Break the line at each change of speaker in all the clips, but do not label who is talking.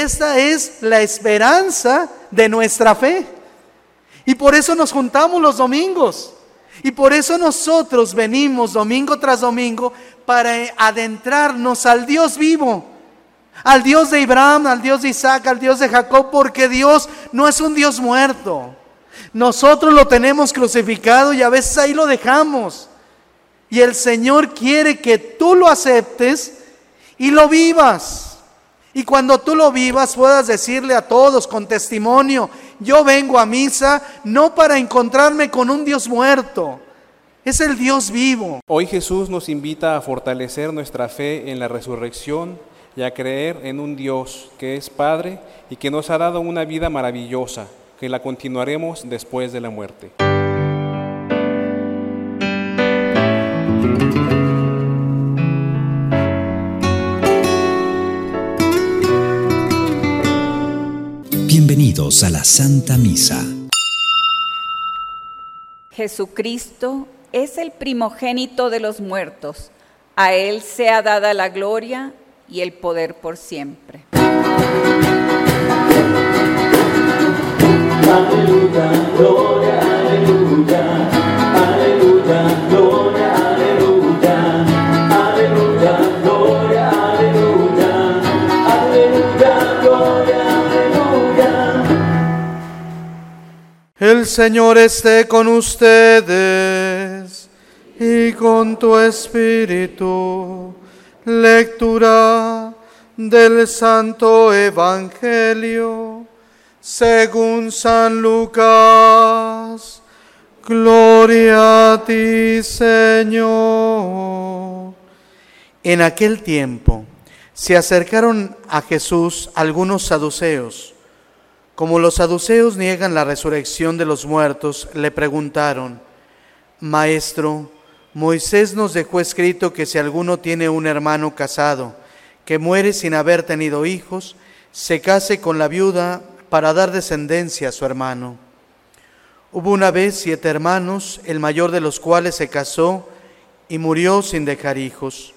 Esta es la esperanza de nuestra fe. Y por eso nos juntamos los domingos. Y por eso nosotros venimos domingo tras domingo para adentrarnos al Dios vivo, al Dios de Abraham, al Dios de Isaac, al Dios de Jacob, porque Dios no es un Dios muerto. Nosotros lo tenemos crucificado y a veces ahí lo dejamos. Y el Señor quiere que tú lo aceptes y lo vivas. Y cuando tú lo vivas puedas decirle a todos con testimonio, yo vengo a misa no para encontrarme con un Dios muerto, es el Dios vivo.
Hoy Jesús nos invita a fortalecer nuestra fe en la resurrección y a creer en un Dios que es Padre y que nos ha dado una vida maravillosa, que la continuaremos después de la muerte.
Bienvenidos a la Santa Misa.
Jesucristo es el primogénito de los muertos. A Él sea dada la gloria y el poder por siempre.
Aleluya, gloria, aleluya,
El Señor esté con ustedes y con tu espíritu. Lectura del Santo Evangelio según San Lucas. Gloria a ti, Señor. En aquel tiempo se acercaron a Jesús algunos saduceos. Como los saduceos niegan la resurrección de los muertos, le preguntaron, Maestro, Moisés nos dejó escrito que si alguno tiene un hermano casado, que muere sin haber tenido hijos, se case con la viuda para dar descendencia a su hermano. Hubo una vez siete hermanos, el mayor de los cuales se casó y murió sin dejar hijos.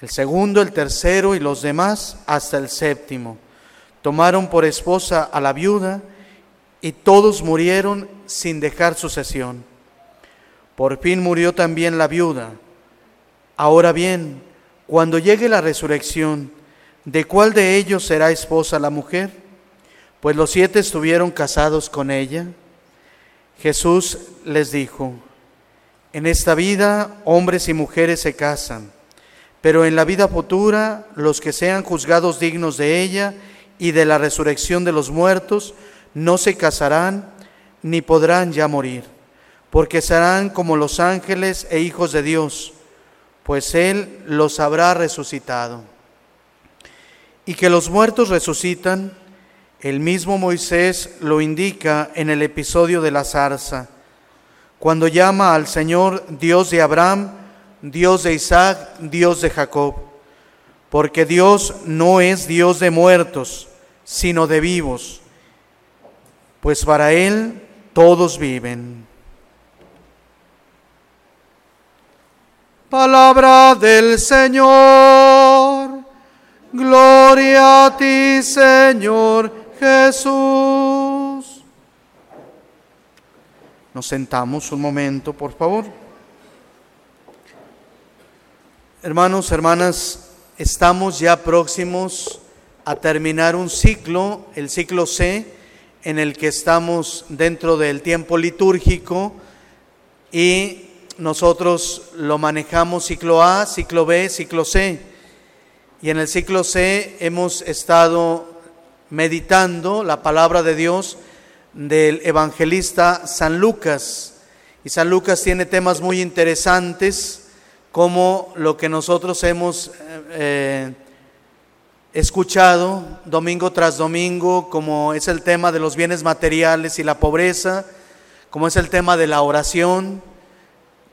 El segundo, el tercero y los demás hasta el séptimo. Tomaron por esposa a la viuda y todos murieron sin dejar sucesión. Por fin murió también la viuda. Ahora bien, cuando llegue la resurrección, ¿de cuál de ellos será esposa la mujer? Pues los siete estuvieron casados con ella. Jesús les dijo, en esta vida hombres y mujeres se casan, pero en la vida futura los que sean juzgados dignos de ella y de la resurrección de los muertos no se casarán ni podrán ya morir, porque serán como los ángeles e hijos de Dios, pues Él los habrá resucitado. Y que los muertos resucitan, el mismo Moisés lo indica en el episodio de la zarza, cuando llama al Señor Dios de Abraham, Dios de Isaac, Dios de Jacob, porque Dios no es Dios de muertos, sino de vivos, pues para Él todos viven. Palabra del Señor, gloria a ti Señor Jesús. Nos sentamos un momento, por favor. Hermanos, hermanas, estamos ya próximos a terminar un ciclo, el ciclo C, en el que estamos dentro del tiempo litúrgico y nosotros lo manejamos ciclo A, ciclo B, ciclo C. Y en el ciclo C hemos estado meditando la palabra de Dios del evangelista San Lucas. Y San Lucas tiene temas muy interesantes como lo que nosotros hemos eh, escuchado domingo tras domingo, como es el tema de los bienes materiales y la pobreza, como es el tema de la oración,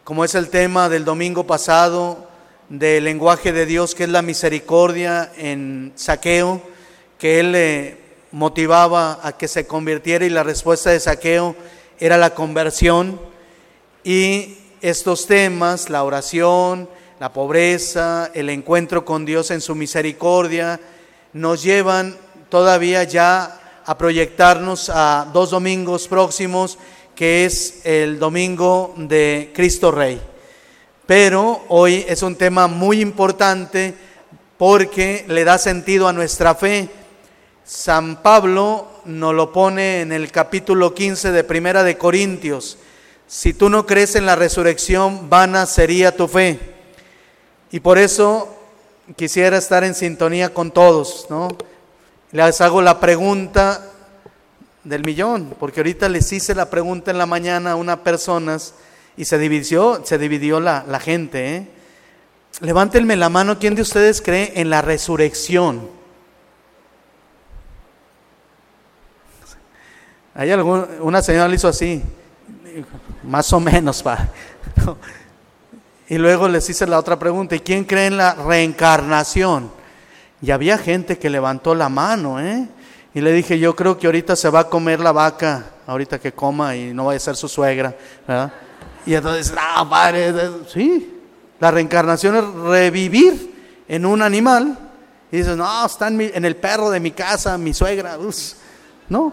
como es el tema del domingo pasado del lenguaje de Dios, que es la misericordia en saqueo, que él le motivaba a que se convirtiera y la respuesta de saqueo era la conversión. Y estos temas, la oración, la pobreza, el encuentro con Dios en su misericordia, nos llevan todavía ya a proyectarnos a dos domingos próximos, que es el domingo de Cristo Rey. Pero hoy es un tema muy importante porque le da sentido a nuestra fe. San Pablo nos lo pone en el capítulo 15 de Primera de Corintios. Si tú no crees en la resurrección, vana sería tu fe. Y por eso quisiera estar en sintonía con todos, ¿no? Les hago la pregunta del millón, porque ahorita les hice la pregunta en la mañana a unas personas y se dividió, se dividió la, gente. ¿eh? Levántenme la mano, ¿quién de ustedes cree en la resurrección? Hay algún, una señora le hizo así, más o menos, pa. Y luego les hice la otra pregunta, ¿y quién cree en la reencarnación? Y había gente que levantó la mano, ¿eh? Y le dije, yo creo que ahorita se va a comer la vaca, ahorita que coma y no vaya a ser su suegra, ¿verdad? Y entonces, ah, padre, sí, la reencarnación es revivir en un animal. Y dices, no, está en, mi- el perro de mi casa, mi suegra, us". no,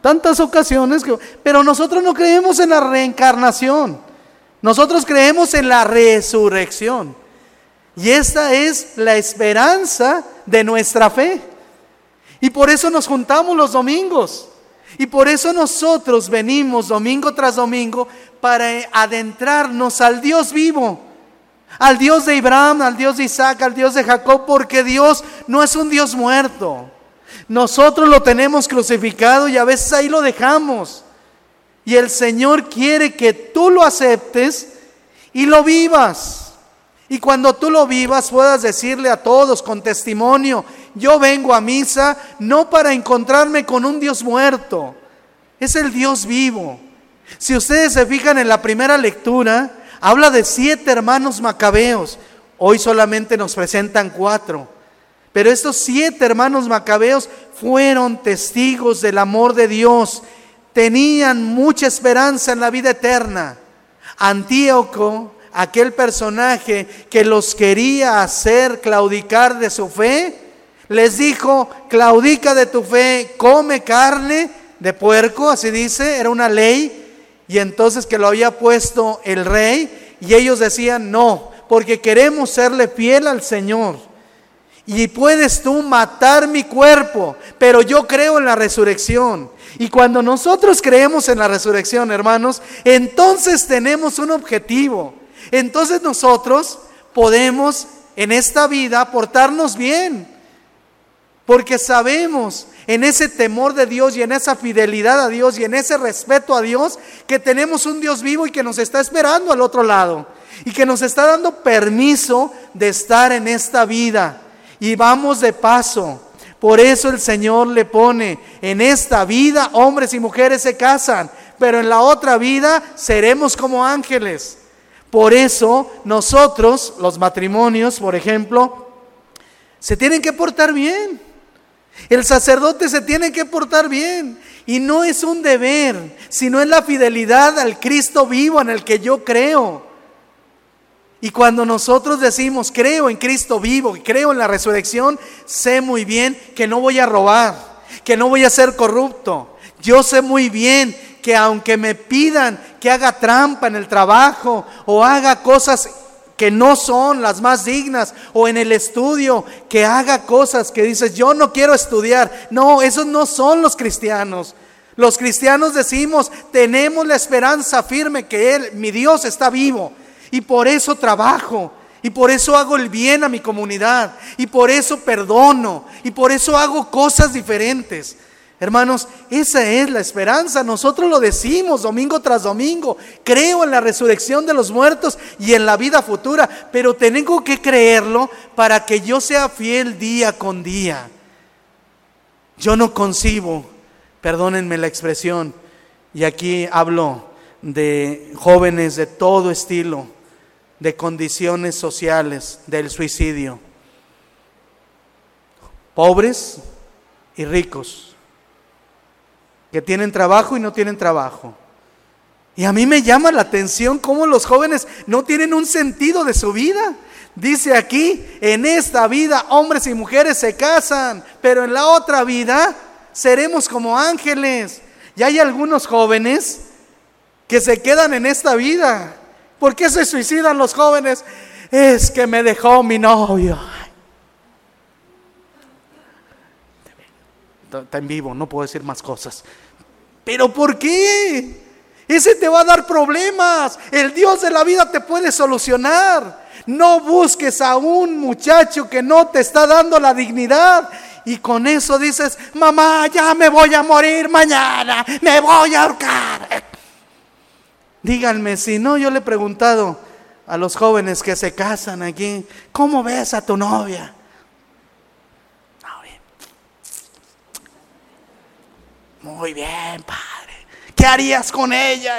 tantas ocasiones que... Pero nosotros no creemos en la reencarnación, nosotros creemos en la resurrección. Y esta es la esperanza de nuestra fe. Y por eso nos juntamos los domingos. Y por eso nosotros venimos domingo tras domingo para adentrarnos al Dios vivo. Al Dios de Abraham, al Dios de Isaac, al Dios de Jacob, porque Dios no es un Dios muerto. Nosotros lo tenemos crucificado y a veces ahí lo dejamos. Y el Señor quiere que tú lo aceptes y lo vivas. Y cuando tú lo vivas puedas decirle a todos con testimonio, yo vengo a misa no para encontrarme con un Dios muerto, es el Dios vivo. Si ustedes se fijan en la primera lectura, habla de siete hermanos macabeos. Hoy solamente nos presentan cuatro. Pero estos siete hermanos macabeos fueron testigos del amor de Dios. Tenían mucha esperanza en la vida eterna. Antíoco, aquel personaje que los quería hacer claudicar de su fe, les dijo, claudica de tu fe, come carne de puerco, así dice, era una ley, y entonces que lo había puesto el rey, y ellos decían, no, porque queremos serle fiel al Señor. Y puedes tú matar mi cuerpo, pero yo creo en la resurrección. Y cuando nosotros creemos en la resurrección, hermanos, entonces tenemos un objetivo. Entonces nosotros podemos en esta vida portarnos bien. Porque sabemos en ese temor de Dios y en esa fidelidad a Dios y en ese respeto a Dios que tenemos un Dios vivo y que nos está esperando al otro lado. Y que nos está dando permiso de estar en esta vida. Y vamos de paso. Por eso el Señor le pone, en esta vida hombres y mujeres se casan, pero en la otra vida seremos como ángeles. Por eso nosotros, los matrimonios, por ejemplo, se tienen que portar bien. El sacerdote se tiene que portar bien. Y no es un deber, sino es la fidelidad al Cristo vivo en el que yo creo. Y cuando nosotros decimos, creo en Cristo vivo, y creo en la resurrección, sé muy bien que no voy a robar, que no voy a ser corrupto. Yo sé muy bien que aunque me pidan que haga trampa en el trabajo o haga cosas que no son las más dignas o en el estudio, que haga cosas que dices, yo no quiero estudiar. No, esos no son los cristianos. Los cristianos decimos, tenemos la esperanza firme que Él, mi Dios, está vivo. Y por eso trabajo. Y por eso hago el bien a mi comunidad. Y por eso perdono. Y por eso hago cosas diferentes. Hermanos, esa es la esperanza. Nosotros lo decimos domingo tras domingo. Creo en la resurrección de los muertos y en la vida futura. Pero tengo que creerlo para que yo sea fiel día con día. Yo no concibo, perdónenme la expresión, y aquí hablo de jóvenes de todo estilo, de condiciones sociales, del suicidio. Pobres y ricos, que tienen trabajo y no tienen trabajo. Y a mí me llama la atención cómo los jóvenes no tienen un sentido de su vida. Dice aquí, en esta vida hombres y mujeres se casan, pero en la otra vida seremos como ángeles. Y hay algunos jóvenes que se quedan en esta vida. ¿Por qué se suicidan los jóvenes? Es que me dejó mi novio. Está en vivo, no puedo decir más cosas. ¿Pero por qué? Ese te va a dar problemas. El Dios de la vida te puede solucionar. No busques a un muchacho que no te está dando la dignidad. Y con eso dices, mamá, ya me voy a morir mañana, me voy a ahorcar. Díganme, si no, yo le he preguntado a los jóvenes que se casan aquí, ¿cómo ves a tu novia? Muy bien, padre. ¿Qué harías con ella?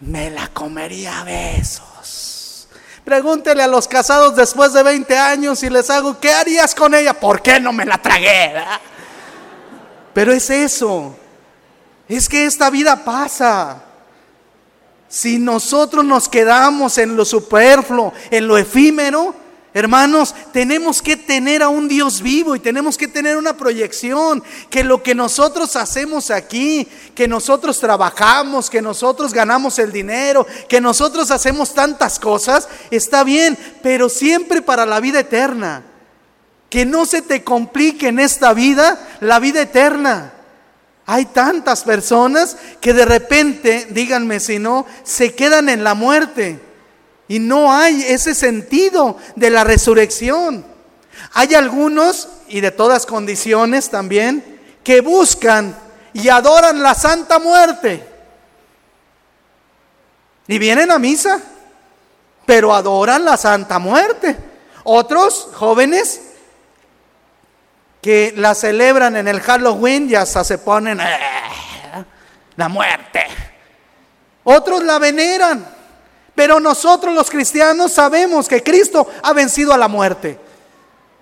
Me la comería a besos. Pregúntele a los casados después de 20 años y les hago, ¿qué harías con ella? ¿Por qué no me la tragué? Pero es eso. Es que esta vida pasa. Si nosotros nos quedamos en lo superfluo, en lo efímero, hermanos, tenemos que tener a un Dios vivo y tenemos que tener una proyección, que lo que nosotros hacemos aquí, que nosotros trabajamos, que nosotros ganamos el dinero, que nosotros hacemos tantas cosas, está bien, pero siempre para la vida eterna. Que no se te complique en esta vida la vida eterna. Hay tantas personas que de repente, díganme si no, se quedan en la muerte y no hay ese sentido de la resurrección. Hay algunos, y de todas condiciones también, que buscan y adoran la santa muerte. Y vienen a misa, pero adoran la santa muerte. Otros jóvenes que la celebran en el Halloween y hasta se ponen "Eh, la muerte. Otros la veneran, pero nosotros los cristianos sabemos que Cristo ha vencido a la muerte.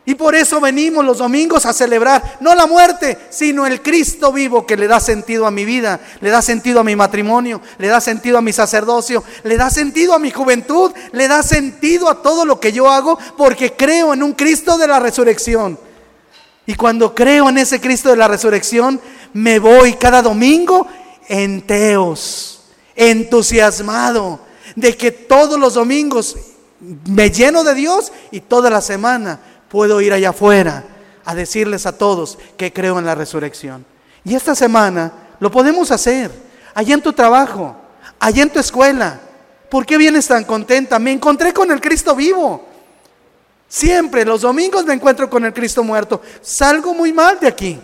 Y por eso venimos los domingos a celebrar no la muerte, sino el Cristo vivo que le da sentido a mi vida, le da sentido a mi matrimonio, le da sentido a mi sacerdocio, le da sentido a mi juventud, le da sentido a todo lo que yo hago porque creo en un Cristo de la resurrección. Y cuando creo en ese Cristo de la resurrección, me voy cada domingo enteos, entusiasmado de que todos los domingos me lleno de Dios y toda la semana puedo ir allá afuera a decirles a todos que creo en la resurrección. Y esta semana lo podemos hacer, allá en tu trabajo, allá en tu escuela. ¿Por qué vienes tan contenta? Me encontré con el Cristo vivo. Siempre, los domingos me encuentro con el Cristo muerto. Salgo muy mal de aquí.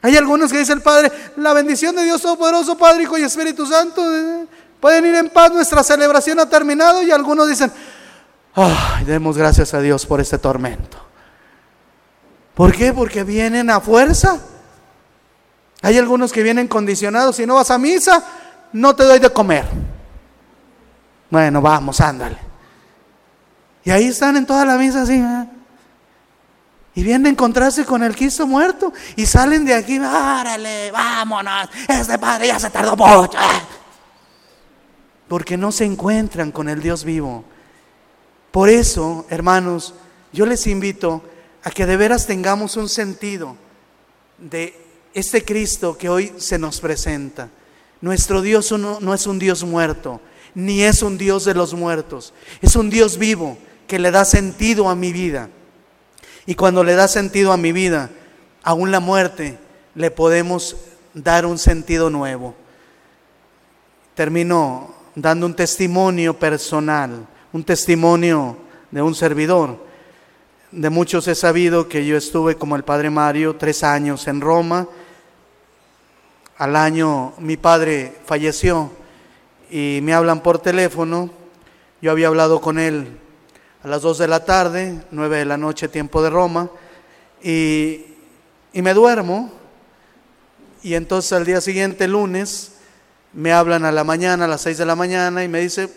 Hay algunos que dice el Padre, la bendición de Dios Todopoderoso, Padre, Hijo y Espíritu Santo. eh, Pueden ir en paz, nuestra celebración ha terminado. Y algunos dicen, ay, demos gracias a Dios por este tormento. ¿Por qué? Porque vienen a fuerza. Hay algunos que vienen condicionados. Si no vas a misa, no te doy de comer. Bueno, vamos, ándale. Y ahí están en toda la misa así. ¿eh? Y vienen a encontrarse con el Cristo muerto. Y salen de aquí, árale, vámonos. Este padre ya se tardó mucho. Porque no se encuentran con el Dios vivo. Por eso, hermanos, yo les invito a que de veras tengamos un sentido de este Cristo que hoy se nos presenta. Nuestro Dios no es un Dios muerto, ni es un Dios de los muertos. Es un Dios vivo que le da sentido a mi vida. Y cuando le da sentido a mi vida, aún la muerte, le podemos dar un sentido nuevo. Termino dando un testimonio personal, un testimonio de un servidor. De muchos he sabido que yo estuve como el padre Mario tres años en Roma. Al año mi padre falleció y me hablan por teléfono. Yo había hablado con él a las 2 de la tarde, 9 de la noche, tiempo de Roma, y, y me duermo. Y entonces al día siguiente, lunes, me hablan a la mañana, a las 6 de la mañana, y me dice,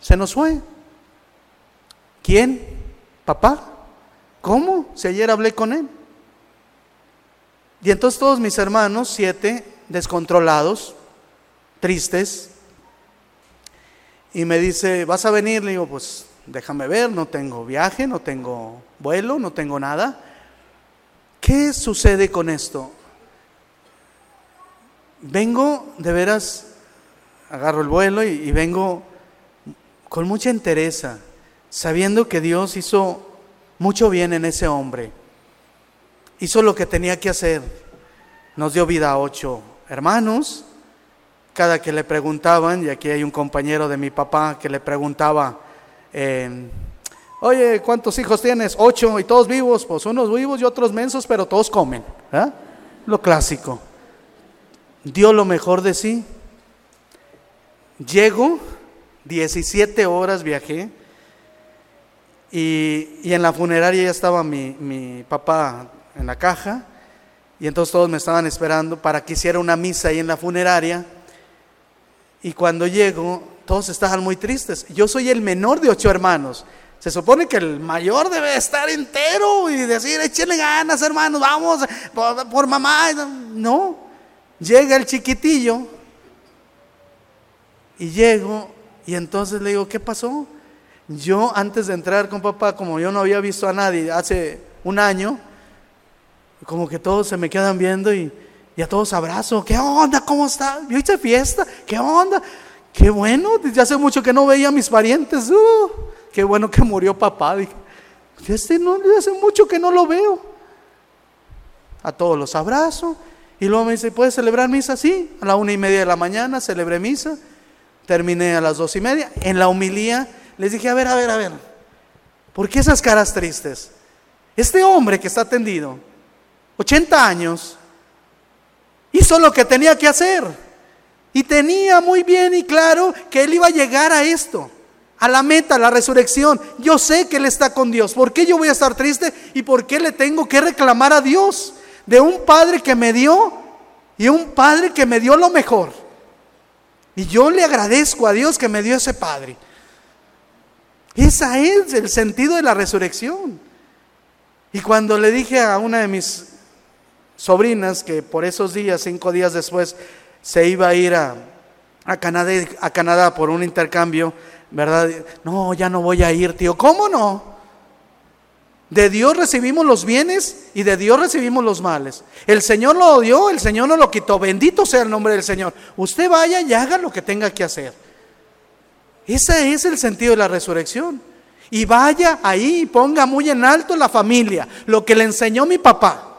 se nos fue. ¿Quién? ¿Papá? ¿Cómo? Si ayer hablé con él. Y entonces todos mis hermanos, siete, descontrolados, tristes, y me dice, ¿vas a venir? Le digo, pues déjame ver, no tengo viaje, no tengo vuelo, no tengo nada. ¿Qué sucede con esto? Vengo, de veras, agarro el vuelo y, vengo con mucha entereza, sabiendo que Dios hizo mucho bien en ese hombre. Hizo lo que tenía que hacer. Nos dio vida a ocho hermanos. Cada que le preguntaban, y aquí hay un compañero de mi papá que le preguntaba, eh, oye, ¿cuántos hijos tienes? Ocho y todos vivos. Pues unos vivos y otros mensos, pero todos comen. ¿eh? Lo clásico. Dio lo mejor de sí. Llego, 17 horas viajé. Y, en la funeraria ya estaba mi, mi papá en la caja. Y entonces todos me estaban esperando para que hiciera una misa ahí en la funeraria. Y cuando llego, todos estaban muy tristes. Yo soy el menor de ocho hermanos. Se supone que el mayor debe estar entero y decir, échenle ganas, hermanos, vamos por, por mamá. No, llega el chiquitillo y llego y entonces le digo, ¿qué pasó? Yo antes de entrar con papá, como yo no había visto a nadie hace un año, como que todos se me quedan viendo y, a todos abrazo. ¿Qué onda? ¿Cómo está? ¿Yo hice fiesta? ¿Qué onda? Qué bueno, desde hace mucho que no veía a mis parientes. Uh, qué bueno que murió papá. Dije, este no, desde hace mucho que no lo veo. A todos los abrazo. Y luego me dice, ¿puedes celebrar misa? Sí, a la una y media de la mañana celebré misa. Terminé a las dos y media. En la humilía les dije, a ver, a ver, a ver. ¿Por qué esas caras tristes? Este hombre que está tendido, 80 años, hizo lo que tenía que hacer. Y tenía muy bien y claro que él iba a llegar a esto, a la meta, a la resurrección. Yo sé que él está con Dios. ¿Por qué yo voy a estar triste? ¿Y por qué le tengo que reclamar a Dios de un padre que me dio y un padre que me dio lo mejor? Y yo le agradezco a Dios que me dio ese padre. Ese es el sentido de la resurrección. Y cuando le dije a una de mis sobrinas que por esos días, cinco días después, se iba a ir a, Canadá por un intercambio, ¿verdad? No, ya no voy a ir, tío. ¿Cómo no? De Dios recibimos los bienes y de Dios recibimos los males. El Señor lo dio, el Señor no lo quitó. Bendito sea el nombre del Señor. Usted vaya y haga lo que tenga que hacer. Ese es el sentido de la resurrección. Y vaya ahí y ponga muy en alto la familia, lo que le enseñó mi papá.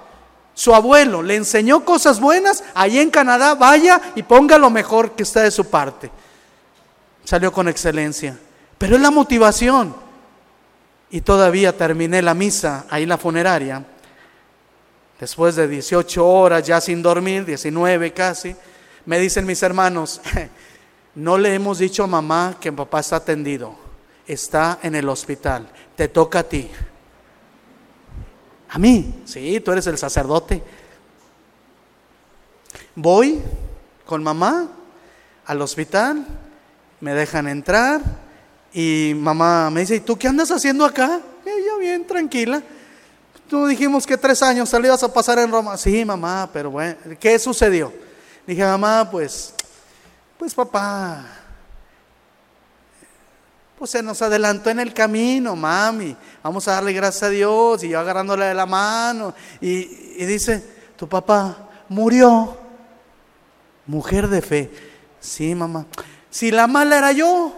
Su abuelo le enseñó cosas buenas, ahí en Canadá vaya y ponga lo mejor que está de su parte. Salió con excelencia. Pero es la motivación. Y todavía terminé la misa ahí la funeraria. Después de 18 horas ya sin dormir, 19 casi, me dicen mis hermanos, no le hemos dicho a mamá que papá está atendido, está en el hospital, te toca a ti. A mí, sí, tú eres el sacerdote. Voy con mamá al hospital, me dejan entrar y mamá me dice, ¿y tú qué andas haciendo acá? Yo bien, tranquila. Tú dijimos que tres años salías a pasar en Roma. Sí, mamá, pero bueno, ¿qué sucedió? Dije, mamá, pues, pues papá, pues se nos adelantó en el camino, mami. Vamos a darle gracias a Dios. Y yo agarrándole de la mano. Y, y dice, tu papá murió. Mujer de fe. Sí, mamá. Si la mala era yo.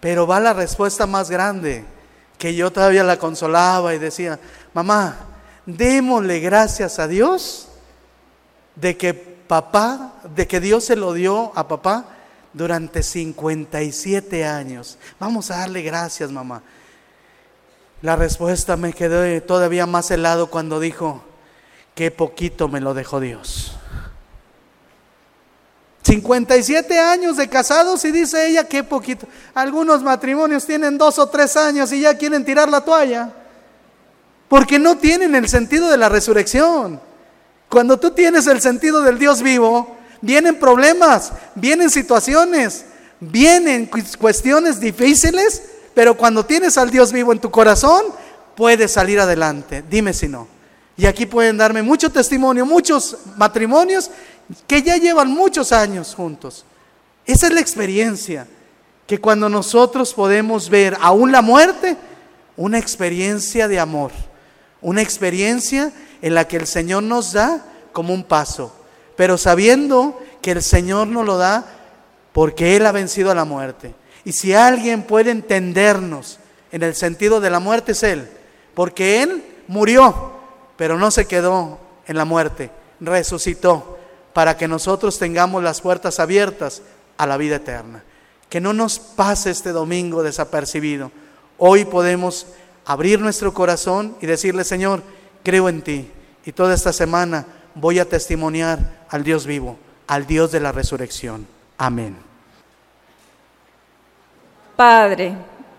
Pero va la respuesta más grande, que yo todavía la consolaba y decía, mamá, démosle gracias a Dios de que papá, de que Dios se lo dio a papá durante 57 años. Vamos a darle gracias, mamá. La respuesta me quedó todavía más helado cuando dijo, qué poquito me lo dejó Dios. 57 años de casados y dice ella, qué poquito. Algunos matrimonios tienen dos o tres años y ya quieren tirar la toalla. Porque no tienen el sentido de la resurrección. Cuando tú tienes el sentido del Dios vivo, vienen problemas, vienen situaciones, vienen cuestiones difíciles, pero cuando tienes al Dios vivo en tu corazón, puedes salir adelante. Dime si no. Y aquí pueden darme mucho testimonio, muchos matrimonios que ya llevan muchos años juntos. Esa es la experiencia. que cuando nosotros podemos ver aún la muerte, una experiencia de amor, una experiencia en la que el Señor nos da como un paso, pero sabiendo que el Señor nos lo da porque Él ha vencido a la muerte. Y si alguien puede entendernos en el sentido de la muerte es Él, porque Él murió, pero no se quedó en la muerte, resucitó para que nosotros tengamos las puertas abiertas a la vida eterna. Que no nos pase este domingo desapercibido. Hoy podemos abrir nuestro corazón y decirle, Señor, creo en ti. Y toda esta semana voy a testimoniar al Dios vivo, al Dios de la resurrección. Amén.
Padre,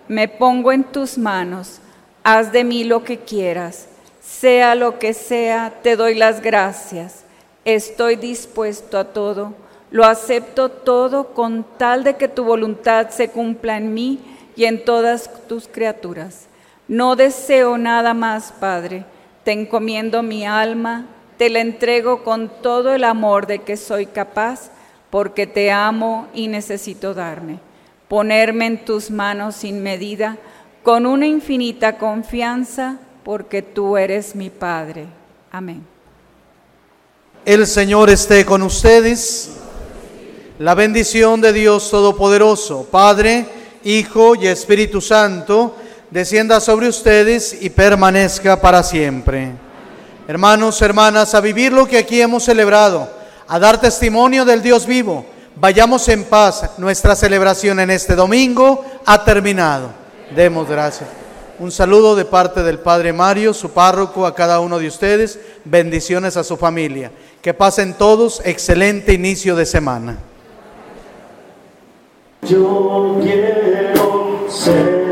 me pongo en tus manos, haz de mí lo que quieras, sea lo que sea, te doy las gracias, estoy dispuesto a todo, lo acepto todo con tal de que tu voluntad se cumpla en mí y en todas tus criaturas. No deseo nada más, Padre, te encomiendo mi alma, te la entrego con todo el amor de que soy capaz, porque te amo y necesito darme ponerme en tus manos sin medida, con una infinita confianza, porque tú eres mi Padre. Amén.
El Señor esté con ustedes. La bendición de Dios Todopoderoso, Padre, Hijo y Espíritu Santo, descienda sobre ustedes y permanezca para siempre. Hermanos, hermanas, a vivir lo que aquí hemos celebrado, a dar testimonio del Dios vivo Vayamos en paz. Nuestra celebración en este domingo ha terminado. Demos gracias. Un saludo de parte del Padre Mario, su párroco, a cada uno de ustedes. Bendiciones a su familia. Que pasen todos excelente inicio de semana.
Yo quiero ser